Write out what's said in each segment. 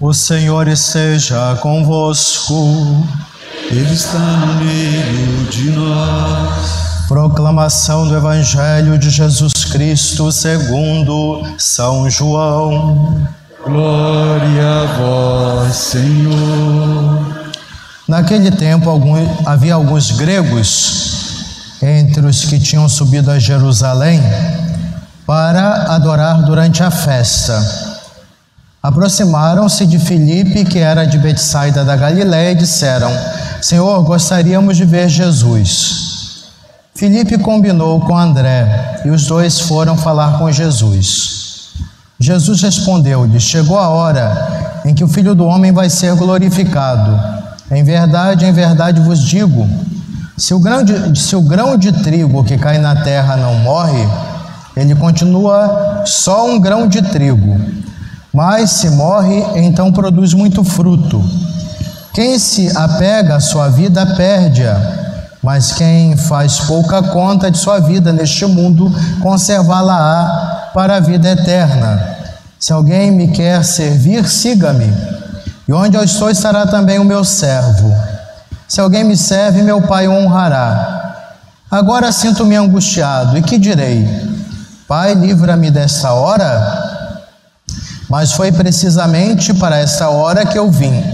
O Senhor esteja convosco. Ele está no meio de nós. Proclamação do Evangelho de Jesus Cristo segundo São João. Glória a vós, Senhor. Naquele tempo algum, havia alguns gregos entre os que tinham subido a Jerusalém para adorar durante a festa. Aproximaram-se de Filipe, que era de Betsaida da Galiléia, e disseram: Senhor, gostaríamos de ver Jesus. Filipe combinou com André e os dois foram falar com Jesus. Jesus respondeu-lhe: Chegou a hora em que o filho do homem vai ser glorificado. Em verdade, em verdade vos digo: se o se o grão de trigo que cai na terra não morre, ele continua só um grão de trigo mas se morre, então produz muito fruto. Quem se apega à sua vida perde-a, mas quem faz pouca conta de sua vida neste mundo, conservá-la-á para a vida eterna. Se alguém me quer servir, siga-me, e onde eu estou estará também o meu servo. Se alguém me serve, meu Pai o honrará. Agora sinto-me angustiado, e que direi? Pai, livra-me desta hora? Mas foi precisamente para essa hora que eu vim.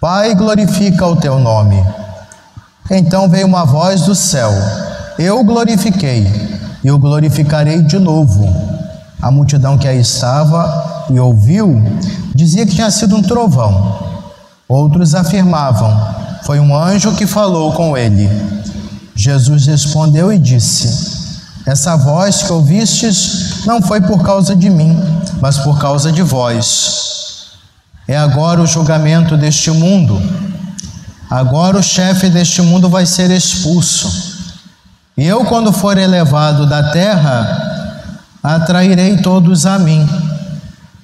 Pai, glorifica o teu nome. Então veio uma voz do céu: Eu glorifiquei e o glorificarei de novo. A multidão que aí estava e ouviu dizia que tinha sido um trovão. Outros afirmavam: Foi um anjo que falou com ele. Jesus respondeu e disse: essa voz que ouvistes não foi por causa de mim, mas por causa de vós. É agora o julgamento deste mundo. Agora o chefe deste mundo vai ser expulso. E eu, quando for elevado da terra, atrairei todos a mim.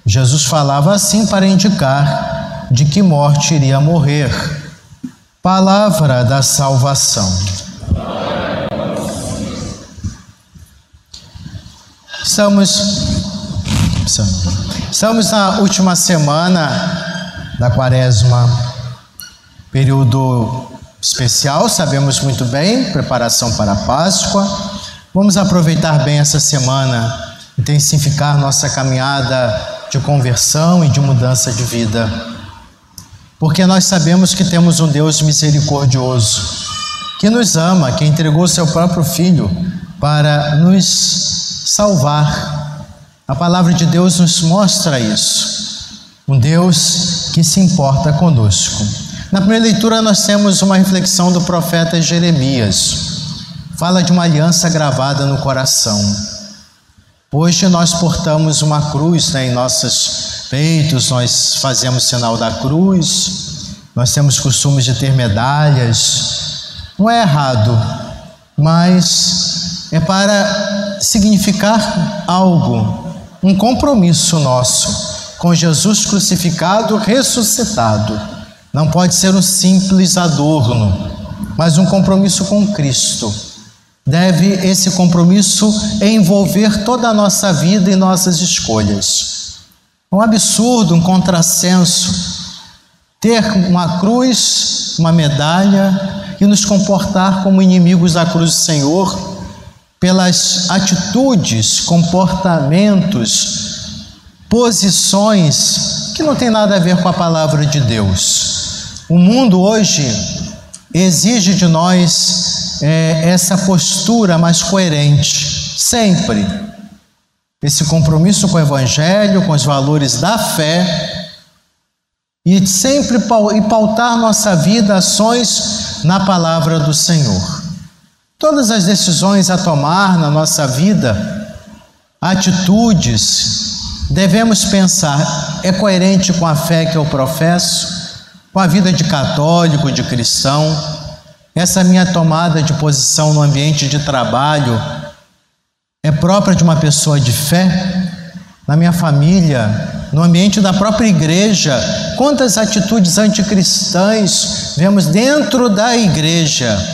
Jesus falava assim para indicar de que morte iria morrer. Palavra da salvação. Estamos, estamos na última semana da quaresma, período especial, sabemos muito bem, preparação para a Páscoa. Vamos aproveitar bem essa semana, intensificar nossa caminhada de conversão e de mudança de vida. Porque nós sabemos que temos um Deus misericordioso, que nos ama, que entregou seu próprio Filho para nos salvar. A palavra de Deus nos mostra isso. Um Deus que se importa conosco. Na primeira leitura, nós temos uma reflexão do profeta Jeremias. Fala de uma aliança gravada no coração. Hoje nós portamos uma cruz né, em nossos peitos, nós fazemos sinal da cruz, nós temos costumes de ter medalhas. Não é errado, mas é para significar algo, um compromisso nosso com Jesus crucificado, ressuscitado. Não pode ser um simples adorno, mas um compromisso com Cristo. Deve esse compromisso envolver toda a nossa vida e nossas escolhas. Um absurdo, um contrassenso ter uma cruz, uma medalha e nos comportar como inimigos da cruz do Senhor pelas atitudes, comportamentos, posições que não tem nada a ver com a palavra de Deus. O mundo hoje exige de nós é, essa postura mais coerente, sempre. Esse compromisso com o Evangelho, com os valores da fé, e sempre e pautar nossa vida, ações na palavra do Senhor. Todas as decisões a tomar na nossa vida, atitudes, devemos pensar: é coerente com a fé que eu professo? Com a vida de católico, de cristão? Essa minha tomada de posição no ambiente de trabalho é própria de uma pessoa de fé? Na minha família, no ambiente da própria igreja, quantas atitudes anticristãs vemos dentro da igreja?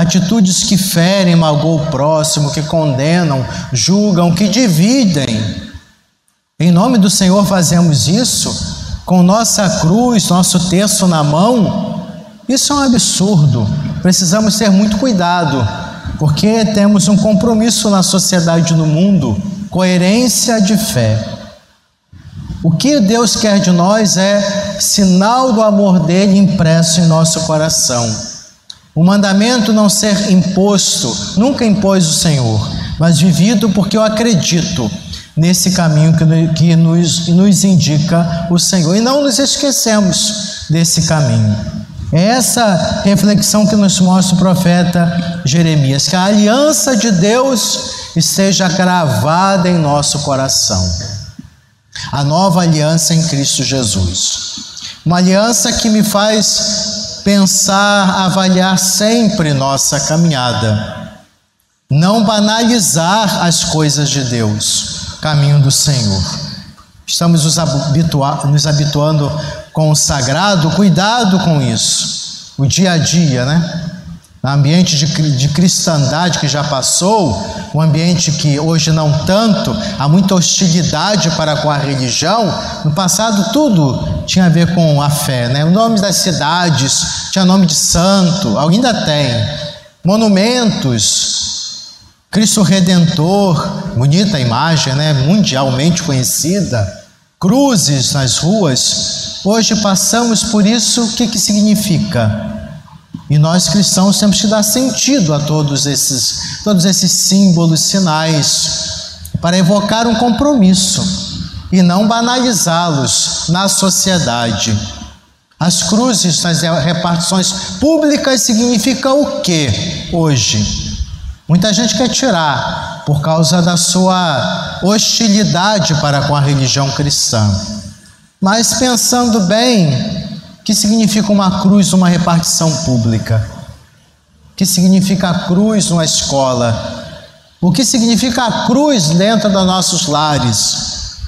Atitudes que ferem, magoam o próximo, que condenam, julgam, que dividem. Em nome do Senhor fazemos isso? com nossa cruz, nosso terço na mão, isso é um absurdo. Precisamos ter muito cuidado, porque temos um compromisso na sociedade e no mundo coerência de fé. O que Deus quer de nós é sinal do amor dele impresso em nosso coração. O mandamento não ser imposto, nunca impôs o Senhor, mas vivido porque eu acredito nesse caminho que, nos, nos indica o Senhor. E não nos esquecemos desse caminho. É essa reflexão que nos mostra o profeta Jeremias, que a aliança de Deus esteja gravada em nosso coração a nova aliança em Cristo Jesus. Uma aliança que me faz pensar, avaliar sempre nossa caminhada. Não banalizar as coisas de Deus, caminho do Senhor. Estamos nos, nos habituando com o sagrado, cuidado com isso. O dia a dia, né? Ambiente de, de cristandade que já passou, um ambiente que hoje não tanto, há muita hostilidade para com a religião. No passado tudo tinha a ver com a fé, né? O nome das cidades tinha nome de santo, ainda tem. Monumentos, Cristo Redentor, bonita imagem, né? Mundialmente conhecida. Cruzes nas ruas. Hoje passamos por isso, o que, que significa? E nós cristãos temos que dar sentido a todos esses, todos esses símbolos, sinais, para evocar um compromisso e não banalizá-los na sociedade. As cruzes nas repartições públicas significam o que hoje? Muita gente quer tirar por causa da sua hostilidade para com a religião cristã. Mas pensando bem, que significa uma cruz numa repartição pública? O que significa a cruz numa escola? O que significa a cruz dentro dos nossos lares?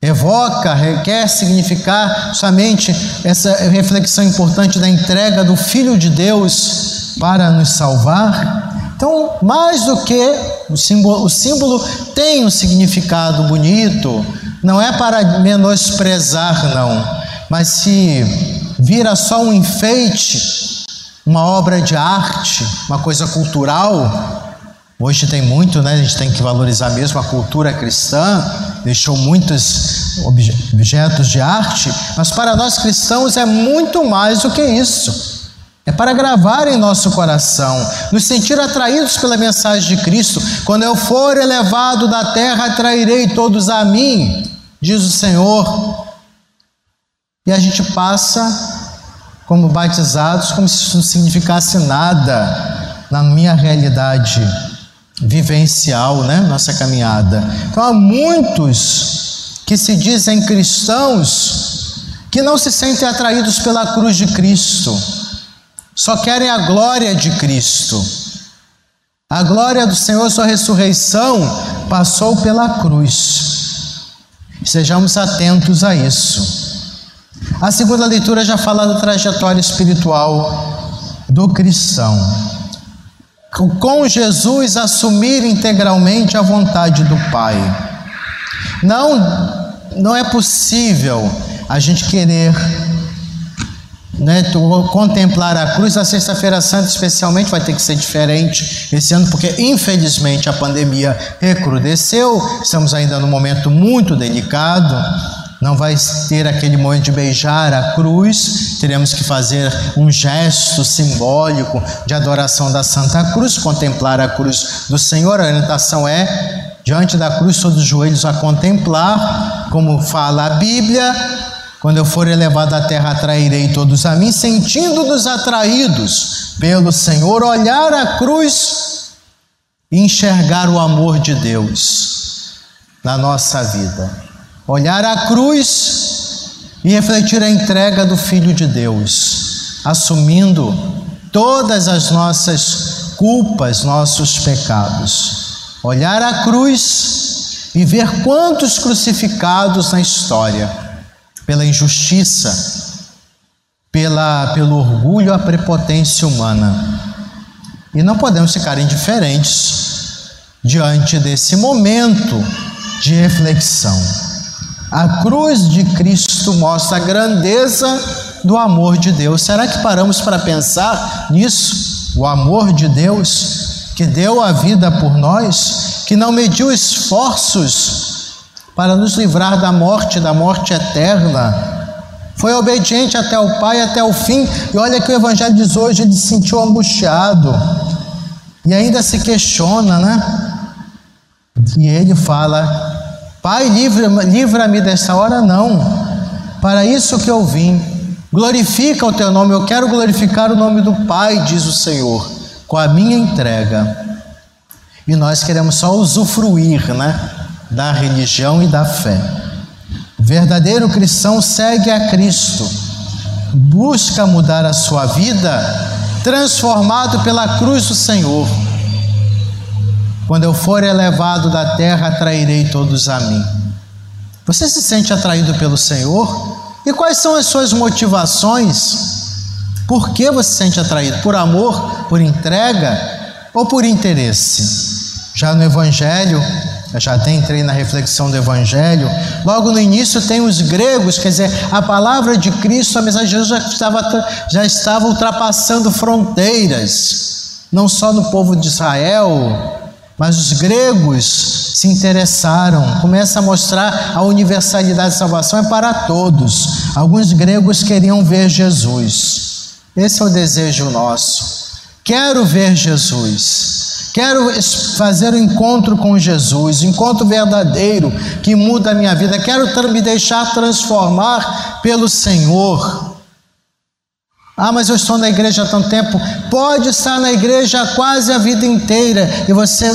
Evoca, quer significar somente essa reflexão importante da entrega do Filho de Deus para nos salvar? Então, mais do que o símbolo, o símbolo tem um significado bonito, não é para menosprezar, não mas se vira só um enfeite, uma obra de arte, uma coisa cultural, Hoje tem muito, né? A gente tem que valorizar mesmo a cultura cristã, deixou muitos objetos de arte, mas para nós cristãos é muito mais do que isso. É para gravar em nosso coração, nos sentir atraídos pela mensagem de Cristo. Quando eu for elevado da terra, atrairei todos a mim, diz o Senhor. E a gente passa como batizados como se isso não significasse nada na minha realidade vivencial, né? Nossa caminhada. Então há muitos que se dizem cristãos que não se sentem atraídos pela cruz de Cristo, só querem a glória de Cristo. A glória do Senhor, sua ressurreição, passou pela cruz. Sejamos atentos a isso. A segunda leitura já fala da trajetória espiritual do cristão. Com Jesus assumir integralmente a vontade do Pai. Não, não é possível a gente querer né, contemplar a cruz. A Sexta-feira Santa, especialmente, vai ter que ser diferente esse ano, porque infelizmente a pandemia recrudesceu. Estamos ainda num momento muito delicado não vai ter aquele momento de beijar a cruz, teremos que fazer um gesto simbólico de adoração da Santa Cruz, contemplar a cruz do Senhor. A orientação é diante da cruz, todos os joelhos a contemplar, como fala a Bíblia. Quando eu for elevado à terra, atrairei todos a mim, sentindo-nos atraídos pelo Senhor, olhar a cruz e enxergar o amor de Deus na nossa vida olhar a cruz e refletir a entrega do Filho de Deus, assumindo todas as nossas culpas, nossos pecados. Olhar a cruz e ver quantos crucificados na história, pela injustiça, pela, pelo orgulho, a prepotência humana. E não podemos ficar indiferentes diante desse momento de reflexão. A cruz de Cristo mostra a grandeza do amor de Deus. Será que paramos para pensar nisso? O amor de Deus que deu a vida por nós, que não mediu esforços para nos livrar da morte, da morte eterna. Foi obediente até o Pai, até o fim. E olha que o Evangelho diz hoje: ele se sentiu angustiado. E ainda se questiona, né? E ele fala: Pai, livra-me livra desta hora, não. Para isso que eu vim. Glorifica o teu nome, eu quero glorificar o nome do Pai, diz o Senhor, com a minha entrega. E nós queremos só usufruir, né? Da religião e da fé. O verdadeiro cristão segue a Cristo, busca mudar a sua vida, transformado pela cruz do Senhor quando eu for elevado da terra, atrairei todos a mim. Você se sente atraído pelo Senhor? E quais são as suas motivações? Por que você se sente atraído? Por amor, por entrega ou por interesse? Já no Evangelho, eu já até entrei na reflexão do Evangelho, logo no início tem os gregos, quer dizer, a palavra de Cristo, a mensagem de Jesus já estava, já estava ultrapassando fronteiras, não só no povo de Israel, mas os gregos se interessaram, começa a mostrar a universalidade da salvação é para todos. Alguns gregos queriam ver Jesus. Esse é o desejo nosso. Quero ver Jesus. Quero fazer o um encontro com Jesus, um encontro verdadeiro que muda a minha vida. Quero me deixar transformar pelo Senhor. Ah, mas eu estou na igreja há tanto tempo. Pode estar na igreja quase a vida inteira e você,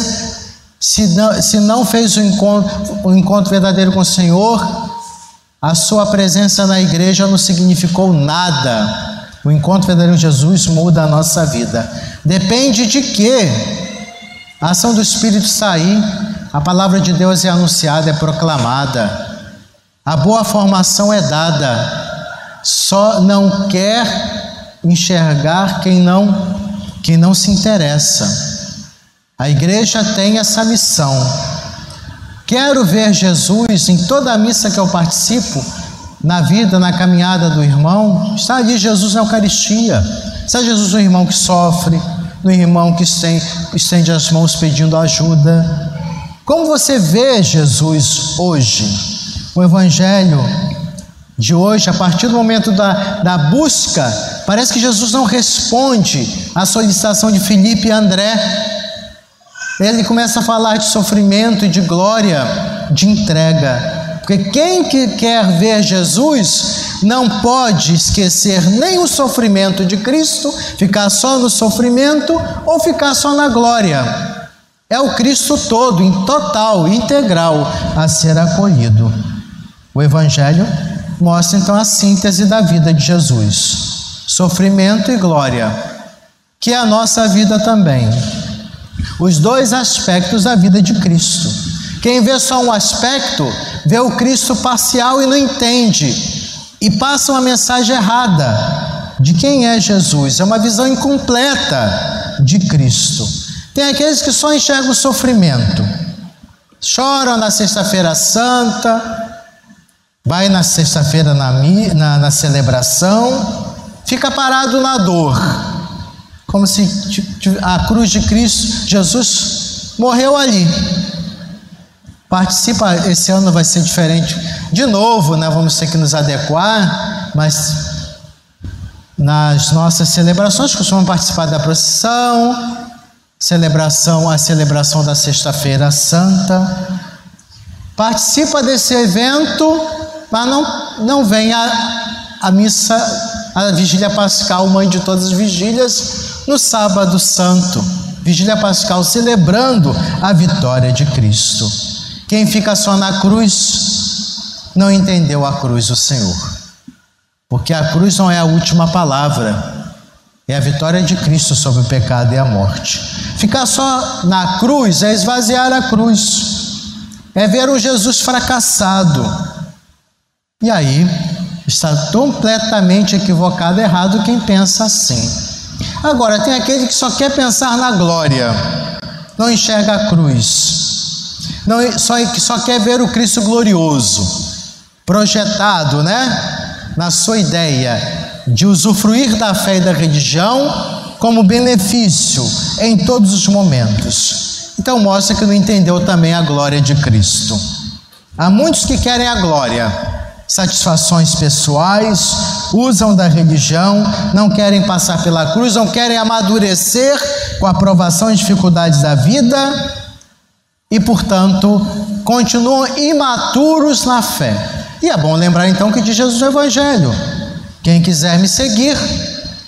se não, se não fez o encontro, o encontro verdadeiro com o Senhor, a sua presença na igreja não significou nada. O encontro verdadeiro com Jesus muda a nossa vida. Depende de quê? A ação do Espírito sair, a palavra de Deus é anunciada, é proclamada. A boa formação é dada. Só não quer enxergar quem não quem não se interessa. A igreja tem essa missão. Quero ver Jesus em toda a missa que eu participo, na vida, na caminhada do irmão. Está ali Jesus na Eucaristia. Está Jesus no irmão que sofre, no irmão que estende, estende as mãos pedindo ajuda. Como você vê Jesus hoje? O Evangelho de hoje, a partir do momento da, da busca, parece que Jesus não responde à solicitação de Felipe e André. Ele começa a falar de sofrimento e de glória, de entrega. Porque quem que quer ver Jesus não pode esquecer nem o sofrimento de Cristo, ficar só no sofrimento ou ficar só na glória. É o Cristo todo, em total, integral, a ser acolhido. O Evangelho mostra então a síntese da vida de Jesus: sofrimento e glória, que é a nossa vida também. Os dois aspectos da vida de Cristo. Quem vê só um aspecto, vê o Cristo parcial e não entende, e passa uma mensagem errada de quem é Jesus. É uma visão incompleta de Cristo. Tem aqueles que só enxergam o sofrimento, choram na Sexta-feira Santa, vai na sexta-feira na, na, na, celebração, fica parado na dor, como se a cruz de Cristo, Jesus morreu ali. Participa, esse ano vai ser diferente. De novo, né, vamos ter que nos adequar, mas nas nossas celebrações costumamos participar da procissão, celebração, a celebração da Sexta-feira Santa. Participa desse evento mas não, não vem a, a missa, a vigília pascal, mãe de todas as vigílias, no sábado santo. Vigília pascal celebrando a vitória de Cristo. Quem fica só na cruz não entendeu a cruz do Senhor. Porque a cruz não é a última palavra, é a vitória de Cristo sobre o pecado e a morte. Ficar só na cruz é esvaziar a cruz, é ver um Jesus fracassado, e aí está completamente equivocado, errado quem pensa assim. Agora, tem aquele que só quer pensar na glória, não enxerga a cruz, não, só, só quer ver o Cristo glorioso. projetado, né, na sua ideia de usufruir da fé e da religião como benefício em todos os momentos. Então mostra que não entendeu também a glória de Cristo. Há muitos que querem a glória, satisfações pessoais, usam da religião, não querem passar pela cruz, não querem amadurecer com a provação e dificuldades da vida e, portanto, continuam imaturos na fé. E é bom lembrar então que diz Jesus no Evangelho: quem quiser me seguir,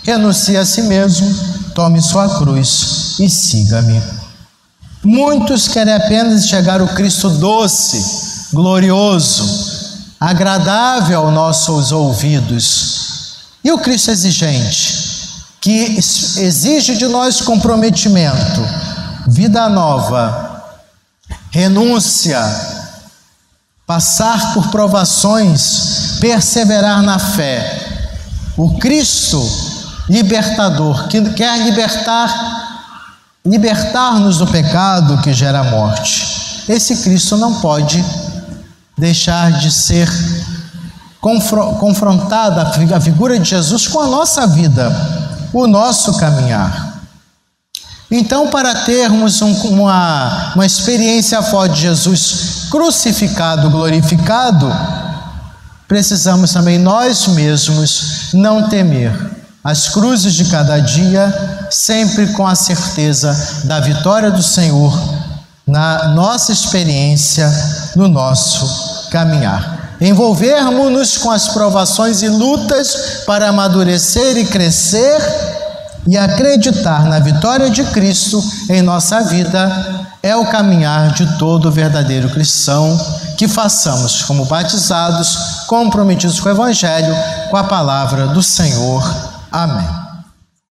renuncie a si mesmo, tome sua cruz e siga-me. Muitos querem apenas chegar ao Cristo doce, glorioso, agradável aos nossos ouvidos. E o Cristo exigente, que exige de nós comprometimento, vida nova, renúncia, passar por provações, perseverar na fé. O Cristo libertador, que quer libertar, libertar-nos do pecado que gera morte. Esse Cristo não pode deixar de ser confrontada a figura de Jesus com a nossa vida, o nosso caminhar. Então, para termos um, uma, uma experiência forte de Jesus crucificado, glorificado, precisamos também nós mesmos não temer as cruzes de cada dia, sempre com a certeza da vitória do Senhor na nossa experiência, no nosso caminhar. Envolvermos-nos com as provações e lutas para amadurecer e crescer e acreditar na vitória de Cristo em nossa vida é o caminhar de todo verdadeiro cristão que façamos como batizados, comprometidos com o Evangelho, com a palavra do Senhor. Amém.